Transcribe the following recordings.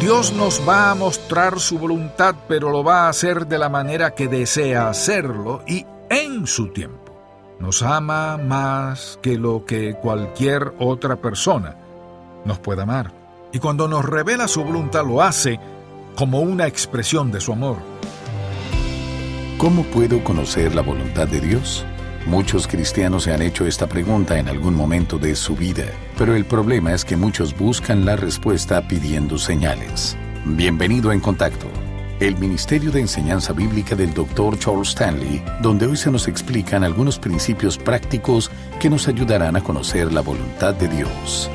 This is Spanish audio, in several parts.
Dios nos va a mostrar su voluntad, pero lo va a hacer de la manera que desea hacerlo y en su tiempo. Nos ama más que lo que cualquier otra persona nos pueda amar. Y cuando nos revela su voluntad lo hace como una expresión de su amor. ¿Cómo puedo conocer la voluntad de Dios? Muchos cristianos se han hecho esta pregunta en algún momento de su vida, pero el problema es que muchos buscan la respuesta pidiendo señales. Bienvenido en contacto, el Ministerio de Enseñanza Bíblica del Dr. Charles Stanley, donde hoy se nos explican algunos principios prácticos que nos ayudarán a conocer la voluntad de Dios.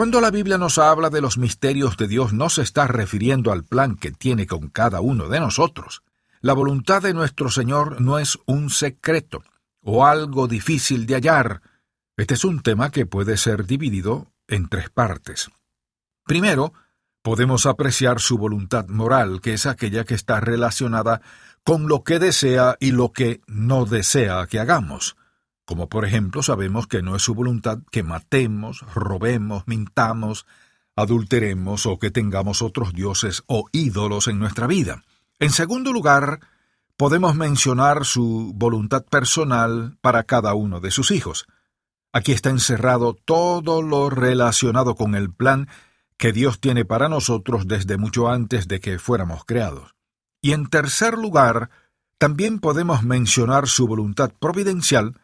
Cuando la Biblia nos habla de los misterios de Dios, no se está refiriendo al plan que tiene con cada uno de nosotros. La voluntad de nuestro Señor no es un secreto o algo difícil de hallar. Este es un tema que puede ser dividido en tres partes. Primero, podemos apreciar su voluntad moral, que es aquella que está relacionada con lo que desea y lo que no desea que hagamos como por ejemplo sabemos que no es su voluntad que matemos, robemos, mintamos, adulteremos o que tengamos otros dioses o ídolos en nuestra vida. En segundo lugar, podemos mencionar su voluntad personal para cada uno de sus hijos. Aquí está encerrado todo lo relacionado con el plan que Dios tiene para nosotros desde mucho antes de que fuéramos creados. Y en tercer lugar, también podemos mencionar su voluntad providencial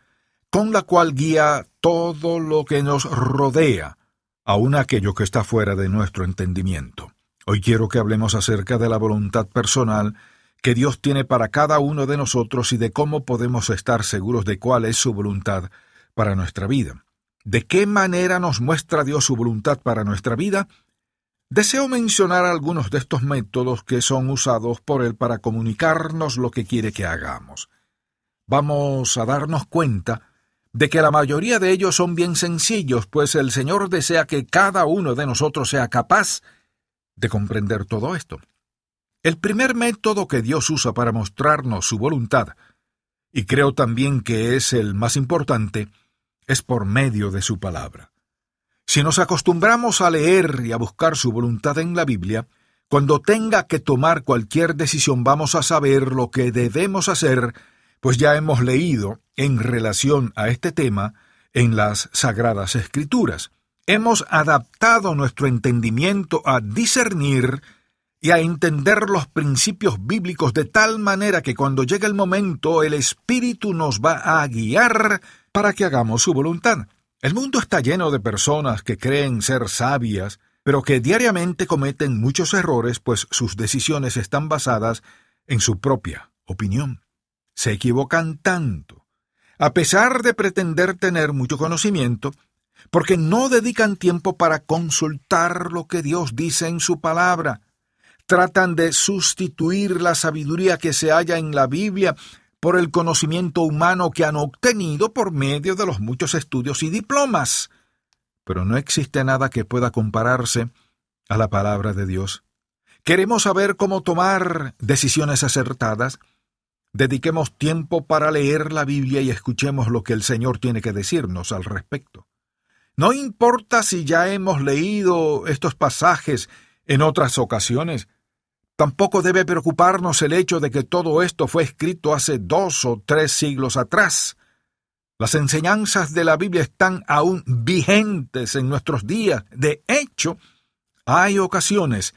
con la cual guía todo lo que nos rodea, aun aquello que está fuera de nuestro entendimiento. Hoy quiero que hablemos acerca de la voluntad personal que Dios tiene para cada uno de nosotros y de cómo podemos estar seguros de cuál es su voluntad para nuestra vida. ¿De qué manera nos muestra Dios su voluntad para nuestra vida? Deseo mencionar algunos de estos métodos que son usados por Él para comunicarnos lo que quiere que hagamos. Vamos a darnos cuenta de que la mayoría de ellos son bien sencillos, pues el Señor desea que cada uno de nosotros sea capaz de comprender todo esto. El primer método que Dios usa para mostrarnos su voluntad, y creo también que es el más importante, es por medio de su palabra. Si nos acostumbramos a leer y a buscar su voluntad en la Biblia, cuando tenga que tomar cualquier decisión vamos a saber lo que debemos hacer pues ya hemos leído en relación a este tema en las Sagradas Escrituras. Hemos adaptado nuestro entendimiento a discernir y a entender los principios bíblicos de tal manera que cuando llegue el momento el Espíritu nos va a guiar para que hagamos su voluntad. El mundo está lleno de personas que creen ser sabias, pero que diariamente cometen muchos errores, pues sus decisiones están basadas en su propia opinión se equivocan tanto, a pesar de pretender tener mucho conocimiento, porque no dedican tiempo para consultar lo que Dios dice en su palabra. Tratan de sustituir la sabiduría que se halla en la Biblia por el conocimiento humano que han obtenido por medio de los muchos estudios y diplomas. Pero no existe nada que pueda compararse a la palabra de Dios. Queremos saber cómo tomar decisiones acertadas, Dediquemos tiempo para leer la Biblia y escuchemos lo que el Señor tiene que decirnos al respecto. No importa si ya hemos leído estos pasajes en otras ocasiones, tampoco debe preocuparnos el hecho de que todo esto fue escrito hace dos o tres siglos atrás. Las enseñanzas de la Biblia están aún vigentes en nuestros días. De hecho, hay ocasiones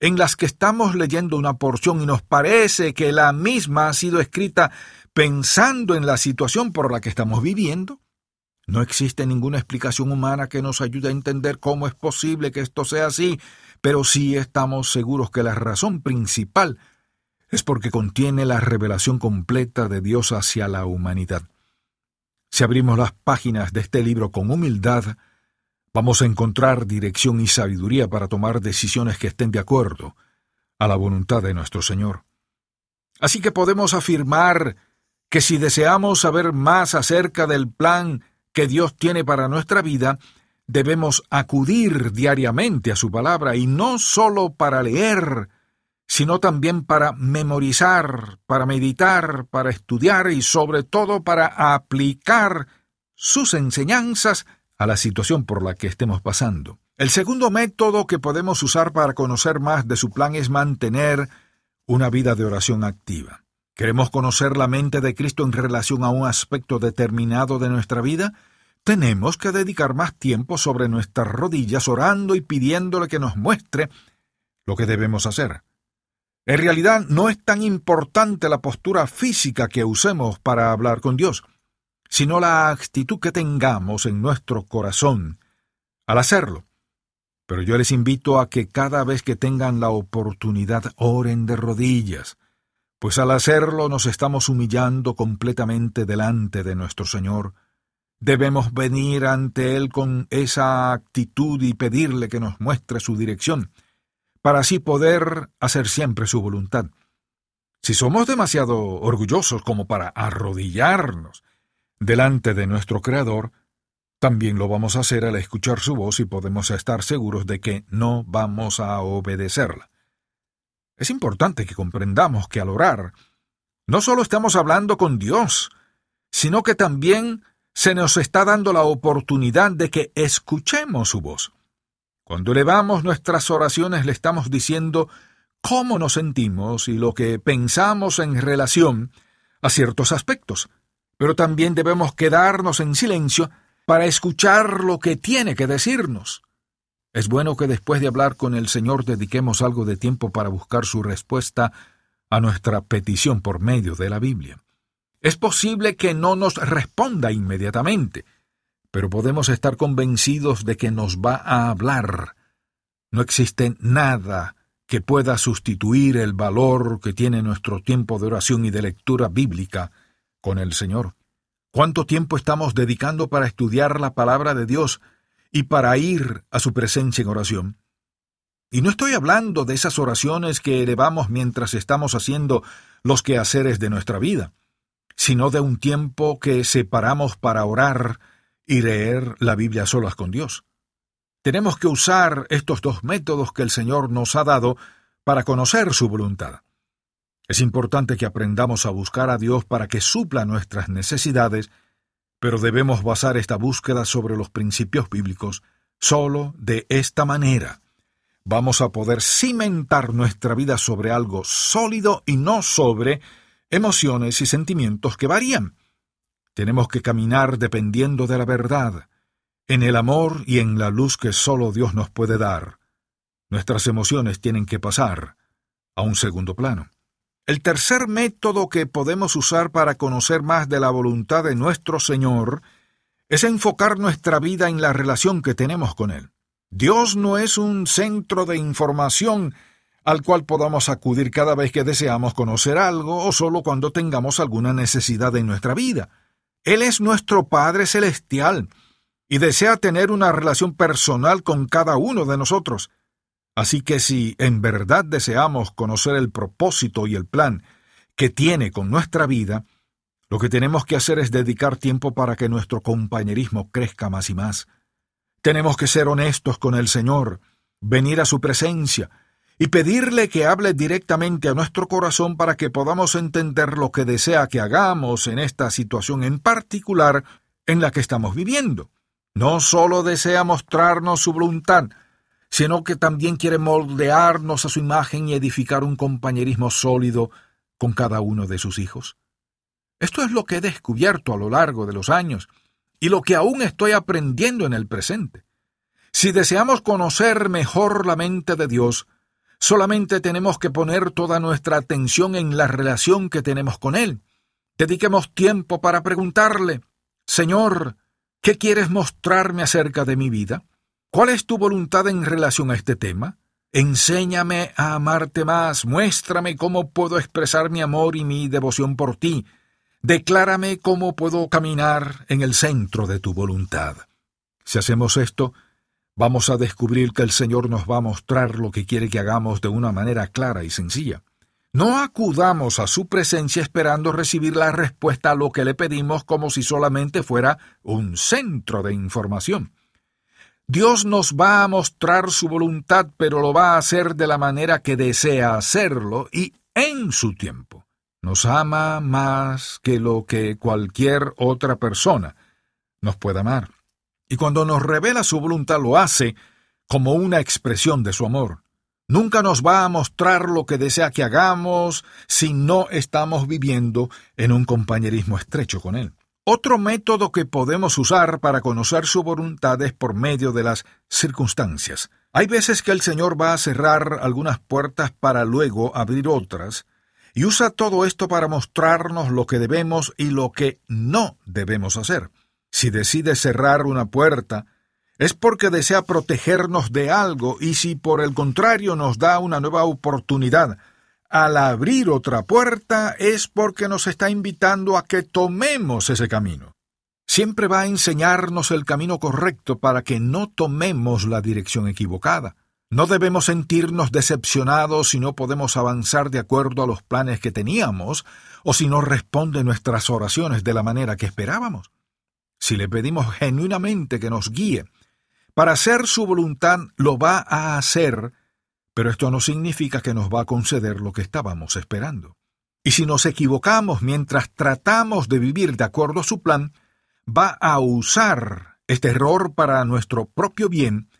en las que estamos leyendo una porción y nos parece que la misma ha sido escrita pensando en la situación por la que estamos viviendo? No existe ninguna explicación humana que nos ayude a entender cómo es posible que esto sea así, pero sí estamos seguros que la razón principal es porque contiene la revelación completa de Dios hacia la humanidad. Si abrimos las páginas de este libro con humildad, Vamos a encontrar dirección y sabiduría para tomar decisiones que estén de acuerdo a la voluntad de nuestro Señor. Así que podemos afirmar que si deseamos saber más acerca del plan que Dios tiene para nuestra vida, debemos acudir diariamente a su palabra y no solo para leer, sino también para memorizar, para meditar, para estudiar y sobre todo para aplicar sus enseñanzas a la situación por la que estemos pasando. El segundo método que podemos usar para conocer más de su plan es mantener una vida de oración activa. ¿Queremos conocer la mente de Cristo en relación a un aspecto determinado de nuestra vida? Tenemos que dedicar más tiempo sobre nuestras rodillas orando y pidiéndole que nos muestre lo que debemos hacer. En realidad no es tan importante la postura física que usemos para hablar con Dios, sino la actitud que tengamos en nuestro corazón al hacerlo. Pero yo les invito a que cada vez que tengan la oportunidad oren de rodillas, pues al hacerlo nos estamos humillando completamente delante de nuestro Señor. Debemos venir ante Él con esa actitud y pedirle que nos muestre su dirección, para así poder hacer siempre su voluntad. Si somos demasiado orgullosos como para arrodillarnos delante de nuestro Creador, también lo vamos a hacer al escuchar su voz y podemos estar seguros de que no vamos a obedecerla. Es importante que comprendamos que al orar, no solo estamos hablando con Dios, sino que también se nos está dando la oportunidad de que escuchemos su voz. Cuando elevamos nuestras oraciones le estamos diciendo cómo nos sentimos y lo que pensamos en relación a ciertos aspectos, pero también debemos quedarnos en silencio para escuchar lo que tiene que decirnos. Es bueno que después de hablar con el Señor dediquemos algo de tiempo para buscar su respuesta a nuestra petición por medio de la Biblia. Es posible que no nos responda inmediatamente, pero podemos estar convencidos de que nos va a hablar. No existe nada que pueda sustituir el valor que tiene nuestro tiempo de oración y de lectura bíblica con el Señor. ¿Cuánto tiempo estamos dedicando para estudiar la palabra de Dios y para ir a su presencia en oración? Y no estoy hablando de esas oraciones que elevamos mientras estamos haciendo los quehaceres de nuestra vida, sino de un tiempo que separamos para orar y leer la Biblia solas con Dios. Tenemos que usar estos dos métodos que el Señor nos ha dado para conocer su voluntad. Es importante que aprendamos a buscar a Dios para que supla nuestras necesidades, pero debemos basar esta búsqueda sobre los principios bíblicos. Solo de esta manera vamos a poder cimentar nuestra vida sobre algo sólido y no sobre emociones y sentimientos que varían. Tenemos que caminar dependiendo de la verdad, en el amor y en la luz que solo Dios nos puede dar. Nuestras emociones tienen que pasar a un segundo plano. El tercer método que podemos usar para conocer más de la voluntad de nuestro Señor es enfocar nuestra vida en la relación que tenemos con Él. Dios no es un centro de información al cual podamos acudir cada vez que deseamos conocer algo o solo cuando tengamos alguna necesidad en nuestra vida. Él es nuestro Padre Celestial y desea tener una relación personal con cada uno de nosotros. Así que si en verdad deseamos conocer el propósito y el plan que tiene con nuestra vida, lo que tenemos que hacer es dedicar tiempo para que nuestro compañerismo crezca más y más. Tenemos que ser honestos con el Señor, venir a su presencia y pedirle que hable directamente a nuestro corazón para que podamos entender lo que desea que hagamos en esta situación en particular en la que estamos viviendo. No solo desea mostrarnos su voluntad, sino que también quiere moldearnos a su imagen y edificar un compañerismo sólido con cada uno de sus hijos. Esto es lo que he descubierto a lo largo de los años y lo que aún estoy aprendiendo en el presente. Si deseamos conocer mejor la mente de Dios, solamente tenemos que poner toda nuestra atención en la relación que tenemos con Él. Dediquemos tiempo para preguntarle, Señor, ¿qué quieres mostrarme acerca de mi vida? ¿Cuál es tu voluntad en relación a este tema? Enséñame a amarte más, muéstrame cómo puedo expresar mi amor y mi devoción por ti, declárame cómo puedo caminar en el centro de tu voluntad. Si hacemos esto, vamos a descubrir que el Señor nos va a mostrar lo que quiere que hagamos de una manera clara y sencilla. No acudamos a su presencia esperando recibir la respuesta a lo que le pedimos como si solamente fuera un centro de información. Dios nos va a mostrar su voluntad, pero lo va a hacer de la manera que desea hacerlo y en su tiempo. Nos ama más que lo que cualquier otra persona nos pueda amar. Y cuando nos revela su voluntad lo hace como una expresión de su amor. Nunca nos va a mostrar lo que desea que hagamos si no estamos viviendo en un compañerismo estrecho con Él. Otro método que podemos usar para conocer su voluntad es por medio de las circunstancias. Hay veces que el Señor va a cerrar algunas puertas para luego abrir otras, y usa todo esto para mostrarnos lo que debemos y lo que no debemos hacer. Si decide cerrar una puerta, es porque desea protegernos de algo y si por el contrario nos da una nueva oportunidad al abrir otra puerta es porque nos está invitando a que tomemos ese camino. Siempre va a enseñarnos el camino correcto para que no tomemos la dirección equivocada. No debemos sentirnos decepcionados si no podemos avanzar de acuerdo a los planes que teníamos o si no responde nuestras oraciones de la manera que esperábamos. Si le pedimos genuinamente que nos guíe para hacer su voluntad, lo va a hacer, pero esto no significa que nos va a conceder lo que estábamos esperando. Y si nos equivocamos mientras tratamos de vivir de acuerdo a su plan, va a usar este error para nuestro propio bien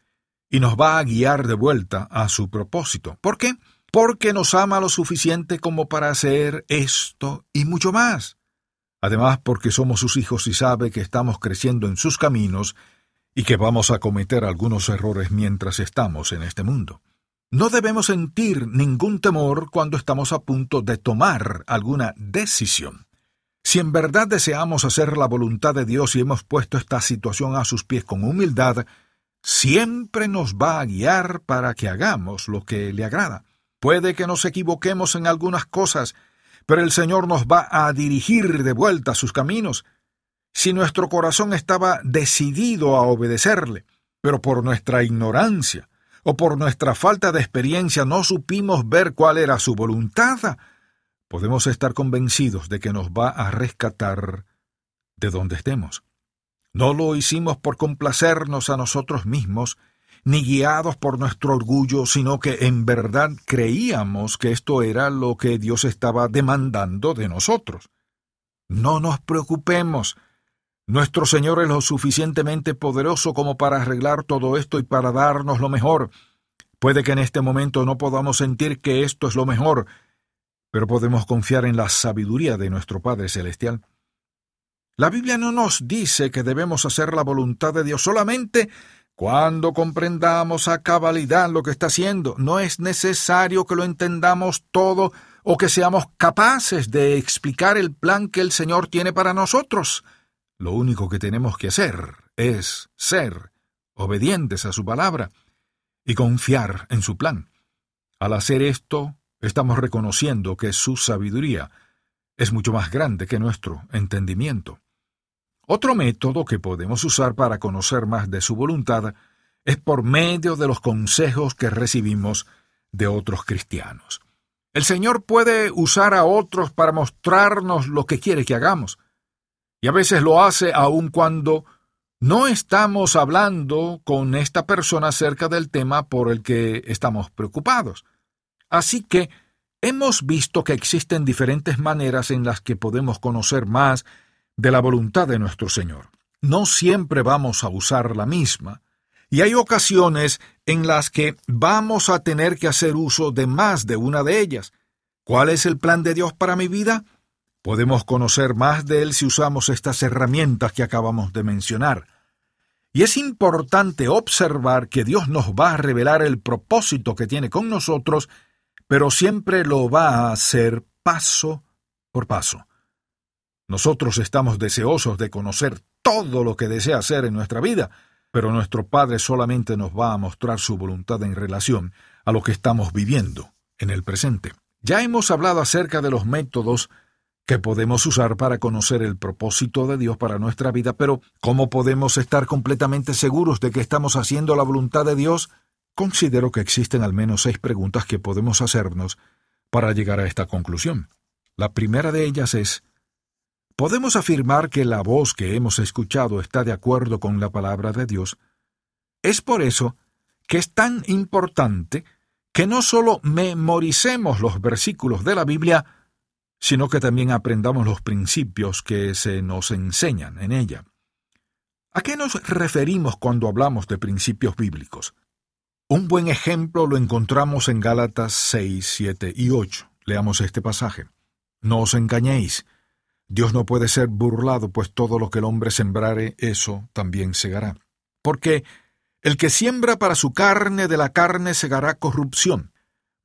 y nos va a guiar de vuelta a su propósito. ¿Por qué? Porque nos ama lo suficiente como para hacer esto y mucho más. Además, porque somos sus hijos y sabe que estamos creciendo en sus caminos y que vamos a cometer algunos errores mientras estamos en este mundo. No debemos sentir ningún temor cuando estamos a punto de tomar alguna decisión. Si en verdad deseamos hacer la voluntad de Dios y hemos puesto esta situación a sus pies con humildad, siempre nos va a guiar para que hagamos lo que le agrada. Puede que nos equivoquemos en algunas cosas, pero el Señor nos va a dirigir de vuelta a sus caminos. Si nuestro corazón estaba decidido a obedecerle, pero por nuestra ignorancia o por nuestra falta de experiencia no supimos ver cuál era su voluntad, podemos estar convencidos de que nos va a rescatar de donde estemos. No lo hicimos por complacernos a nosotros mismos, ni guiados por nuestro orgullo, sino que en verdad creíamos que esto era lo que Dios estaba demandando de nosotros. No nos preocupemos. Nuestro Señor es lo suficientemente poderoso como para arreglar todo esto y para darnos lo mejor. Puede que en este momento no podamos sentir que esto es lo mejor, pero podemos confiar en la sabiduría de nuestro Padre Celestial. La Biblia no nos dice que debemos hacer la voluntad de Dios solamente cuando comprendamos a cabalidad lo que está haciendo. No es necesario que lo entendamos todo o que seamos capaces de explicar el plan que el Señor tiene para nosotros. Lo único que tenemos que hacer es ser obedientes a su palabra y confiar en su plan. Al hacer esto, estamos reconociendo que su sabiduría es mucho más grande que nuestro entendimiento. Otro método que podemos usar para conocer más de su voluntad es por medio de los consejos que recibimos de otros cristianos. El Señor puede usar a otros para mostrarnos lo que quiere que hagamos, y a veces lo hace aun cuando no estamos hablando con esta persona acerca del tema por el que estamos preocupados. Así que hemos visto que existen diferentes maneras en las que podemos conocer más de la voluntad de nuestro Señor. No siempre vamos a usar la misma, y hay ocasiones en las que vamos a tener que hacer uso de más de una de ellas. ¿Cuál es el plan de Dios para mi vida? Podemos conocer más de Él si usamos estas herramientas que acabamos de mencionar. Y es importante observar que Dios nos va a revelar el propósito que tiene con nosotros, pero siempre lo va a hacer paso por paso. Nosotros estamos deseosos de conocer todo lo que desea hacer en nuestra vida, pero nuestro Padre solamente nos va a mostrar su voluntad en relación a lo que estamos viviendo en el presente. Ya hemos hablado acerca de los métodos que podemos usar para conocer el propósito de Dios para nuestra vida, pero ¿cómo podemos estar completamente seguros de que estamos haciendo la voluntad de Dios? Considero que existen al menos seis preguntas que podemos hacernos para llegar a esta conclusión. La primera de ellas es, podemos afirmar que la voz que hemos escuchado está de acuerdo con la palabra de Dios, es por eso que es tan importante que no solo memoricemos los versículos de la Biblia, sino que también aprendamos los principios que se nos enseñan en ella. ¿A qué nos referimos cuando hablamos de principios bíblicos? Un buen ejemplo lo encontramos en Gálatas 6, 7 y 8. Leamos este pasaje. No os engañéis. Dios no puede ser burlado, pues todo lo que el hombre sembrare, eso también segará. Porque el que siembra para su carne, de la carne segará corrupción,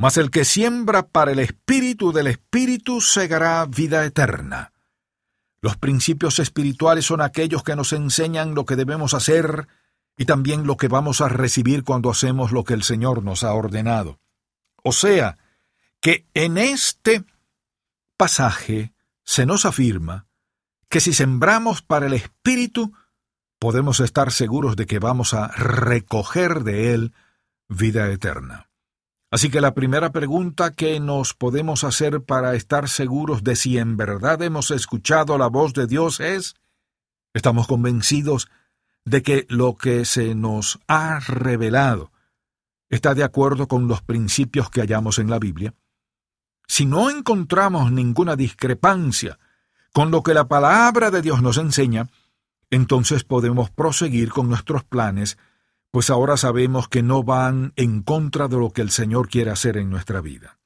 mas el que siembra para el espíritu, del espíritu segará vida eterna. Los principios espirituales son aquellos que nos enseñan lo que debemos hacer y también lo que vamos a recibir cuando hacemos lo que el Señor nos ha ordenado. O sea, que en este pasaje se nos afirma que si sembramos para el Espíritu, podemos estar seguros de que vamos a recoger de Él vida eterna. Así que la primera pregunta que nos podemos hacer para estar seguros de si en verdad hemos escuchado la voz de Dios es, ¿estamos convencidos de que lo que se nos ha revelado está de acuerdo con los principios que hallamos en la Biblia? Si no encontramos ninguna discrepancia con lo que la palabra de Dios nos enseña, entonces podemos proseguir con nuestros planes pues ahora sabemos que no van en contra de lo que el Señor quiere hacer en nuestra vida.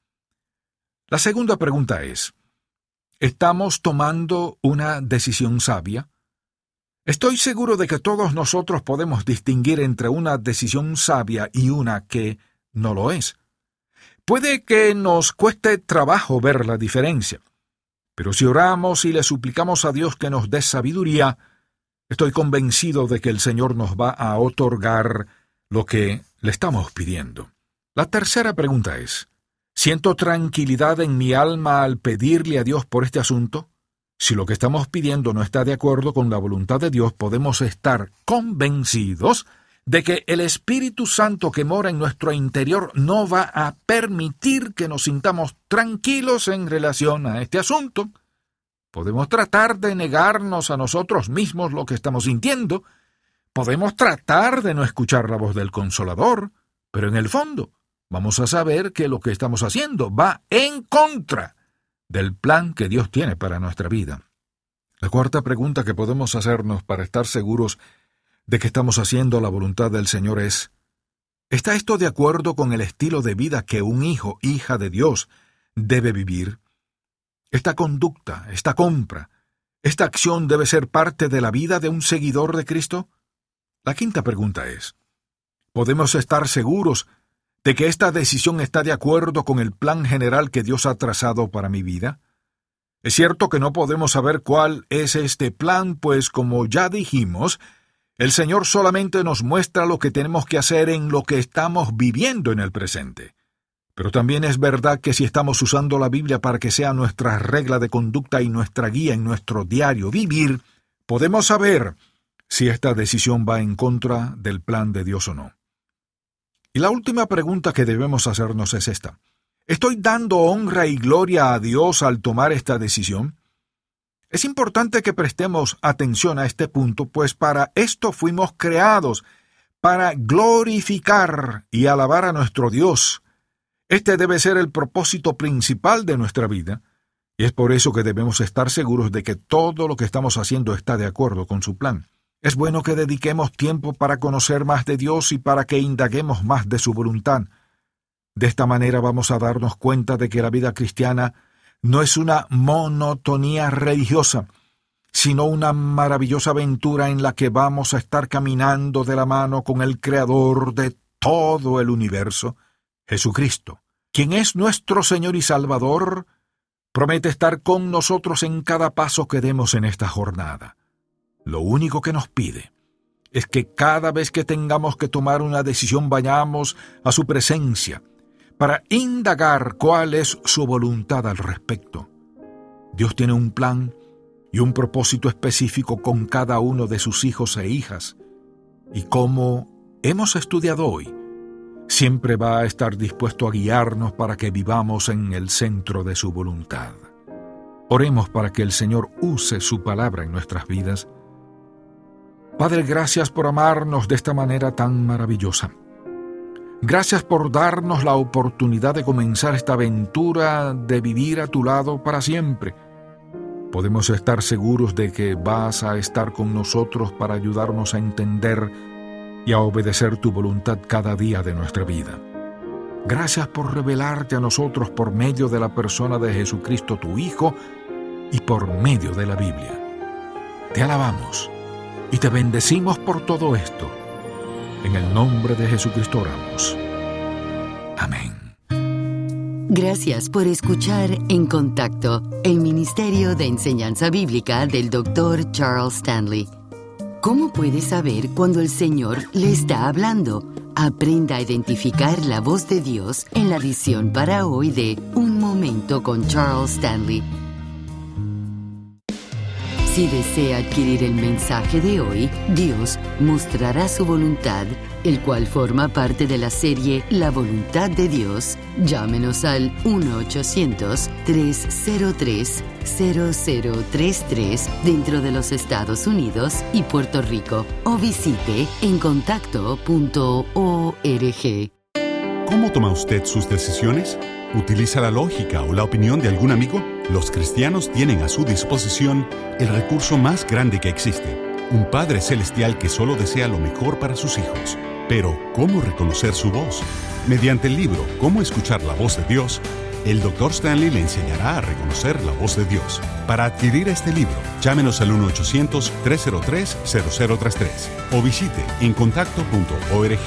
La segunda pregunta es, ¿estamos tomando una decisión sabia? Estoy seguro de que todos nosotros podemos distinguir entre una decisión sabia y una que no lo es. Puede que nos cueste trabajo ver la diferencia, pero si oramos y le suplicamos a Dios que nos dé sabiduría, Estoy convencido de que el Señor nos va a otorgar lo que le estamos pidiendo. La tercera pregunta es, ¿siento tranquilidad en mi alma al pedirle a Dios por este asunto? Si lo que estamos pidiendo no está de acuerdo con la voluntad de Dios, podemos estar convencidos de que el Espíritu Santo que mora en nuestro interior no va a permitir que nos sintamos tranquilos en relación a este asunto. Podemos tratar de negarnos a nosotros mismos lo que estamos sintiendo. Podemos tratar de no escuchar la voz del consolador. Pero en el fondo, vamos a saber que lo que estamos haciendo va en contra del plan que Dios tiene para nuestra vida. La cuarta pregunta que podemos hacernos para estar seguros de que estamos haciendo la voluntad del Señor es, ¿está esto de acuerdo con el estilo de vida que un hijo, hija de Dios, debe vivir? Esta conducta, esta compra, esta acción debe ser parte de la vida de un seguidor de Cristo? La quinta pregunta es, ¿podemos estar seguros de que esta decisión está de acuerdo con el plan general que Dios ha trazado para mi vida? Es cierto que no podemos saber cuál es este plan, pues como ya dijimos, el Señor solamente nos muestra lo que tenemos que hacer en lo que estamos viviendo en el presente. Pero también es verdad que si estamos usando la Biblia para que sea nuestra regla de conducta y nuestra guía en nuestro diario vivir, podemos saber si esta decisión va en contra del plan de Dios o no. Y la última pregunta que debemos hacernos es esta. ¿Estoy dando honra y gloria a Dios al tomar esta decisión? Es importante que prestemos atención a este punto, pues para esto fuimos creados, para glorificar y alabar a nuestro Dios, este debe ser el propósito principal de nuestra vida, y es por eso que debemos estar seguros de que todo lo que estamos haciendo está de acuerdo con su plan. Es bueno que dediquemos tiempo para conocer más de Dios y para que indaguemos más de su voluntad. De esta manera vamos a darnos cuenta de que la vida cristiana no es una monotonía religiosa, sino una maravillosa aventura en la que vamos a estar caminando de la mano con el Creador de todo el universo, Jesucristo, quien es nuestro Señor y Salvador, promete estar con nosotros en cada paso que demos en esta jornada. Lo único que nos pide es que cada vez que tengamos que tomar una decisión vayamos a su presencia para indagar cuál es su voluntad al respecto. Dios tiene un plan y un propósito específico con cada uno de sus hijos e hijas, y como hemos estudiado hoy, siempre va a estar dispuesto a guiarnos para que vivamos en el centro de su voluntad. Oremos para que el Señor use su palabra en nuestras vidas. Padre, gracias por amarnos de esta manera tan maravillosa. Gracias por darnos la oportunidad de comenzar esta aventura de vivir a tu lado para siempre podemos estar seguros de que vas a estar con nosotros para ayudarnos a entender y a obedecer tu voluntad cada día de nuestra vida. Gracias por revelarte a nosotros por medio de la persona de Jesucristo tu Hijo y por medio de la Biblia. Te alabamos y te bendecimos por todo esto. En el nombre de Jesucristo oramos. Amén. Gracias por escuchar En Contacto, el Ministerio de Enseñanza Bíblica del Dr. Charles Stanley. ¿Cómo puede saber cuando el Señor le está hablando? Aprenda a identificar la voz de Dios en la edición para hoy de Un Momento con Charles Stanley. Si desea adquirir el mensaje de hoy, Dios mostrará su voluntad, el cual forma parte de la serie La voluntad de Dios. Llámenos al 1-800-303-0033 dentro de los Estados Unidos y Puerto Rico o visite encontacto.org. ¿Cómo toma usted sus decisiones? ¿Utiliza la lógica o la opinión de algún amigo? Los cristianos tienen a su disposición el recurso más grande que existe, un Padre Celestial que solo desea lo mejor para sus hijos. Pero, ¿cómo reconocer su voz? Mediante el libro Cómo escuchar la voz de Dios, el Dr. Stanley le enseñará a reconocer la voz de Dios. Para adquirir este libro, llámenos al 1-800-303-0033 o visite encontacto.org.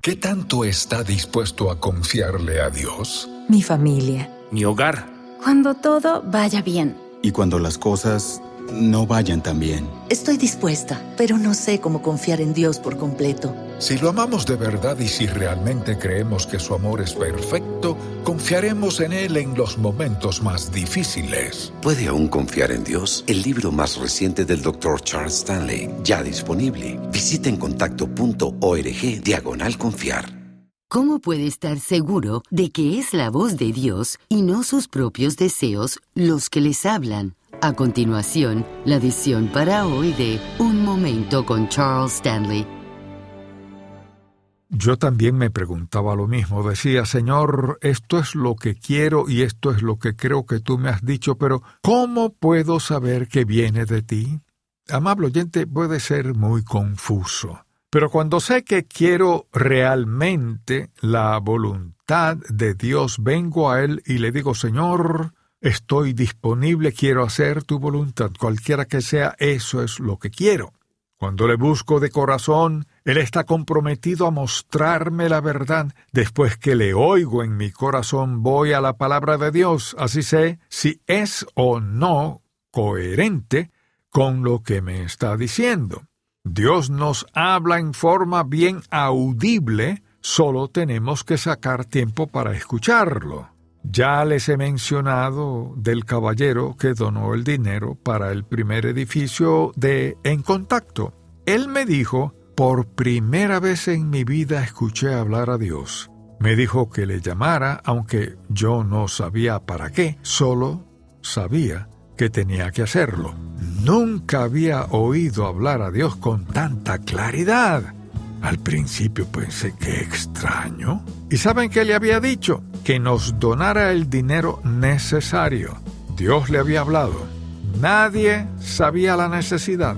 ¿Qué tanto está dispuesto a confiarle a Dios? Mi familia. Mi hogar. Cuando todo vaya bien. Y cuando las cosas no vayan tan bien. Estoy dispuesta, pero no sé cómo confiar en Dios por completo. Si lo amamos de verdad y si realmente creemos que su amor es perfecto, confiaremos en Él en los momentos más difíciles. ¿Puede aún confiar en Dios? El libro más reciente del Dr. Charles Stanley, ya disponible. Visite encontacto.org diagonal confiar. ¿Cómo puede estar seguro de que es la voz de Dios y no sus propios deseos los que les hablan? A continuación, la edición para hoy de Un Momento con Charles Stanley. Yo también me preguntaba lo mismo. Decía, Señor, esto es lo que quiero y esto es lo que creo que tú me has dicho, pero ¿cómo puedo saber que viene de ti? Amable oyente, puede ser muy confuso. Pero cuando sé que quiero realmente la voluntad de Dios, vengo a Él y le digo, Señor, estoy disponible, quiero hacer tu voluntad, cualquiera que sea, eso es lo que quiero. Cuando le busco de corazón, Él está comprometido a mostrarme la verdad. Después que le oigo en mi corazón, voy a la palabra de Dios, así sé si es o no coherente con lo que me está diciendo. Dios nos habla en forma bien audible, solo tenemos que sacar tiempo para escucharlo. Ya les he mencionado del caballero que donó el dinero para el primer edificio de En Contacto. Él me dijo, por primera vez en mi vida escuché hablar a Dios. Me dijo que le llamara, aunque yo no sabía para qué, solo sabía que tenía que hacerlo. Nunca había oído hablar a Dios con tanta claridad. Al principio pensé que extraño. ¿Y saben qué le había dicho? Que nos donara el dinero necesario. Dios le había hablado. Nadie sabía la necesidad.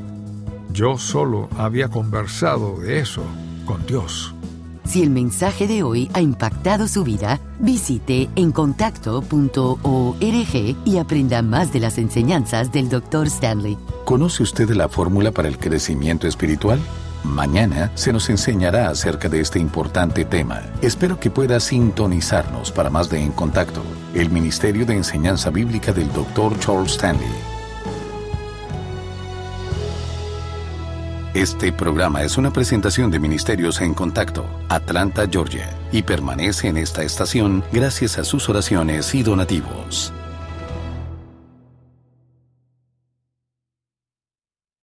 Yo solo había conversado de eso con Dios. Si el mensaje de hoy ha impactado su vida, visite encontacto.org y aprenda más de las enseñanzas del Dr. Stanley. ¿Conoce usted la fórmula para el crecimiento espiritual? Mañana se nos enseñará acerca de este importante tema. Espero que pueda sintonizarnos para más de En Contacto, el Ministerio de Enseñanza Bíblica del Dr. Charles Stanley. Este programa es una presentación de Ministerios en Contacto, Atlanta, Georgia, y permanece en esta estación gracias a sus oraciones y donativos.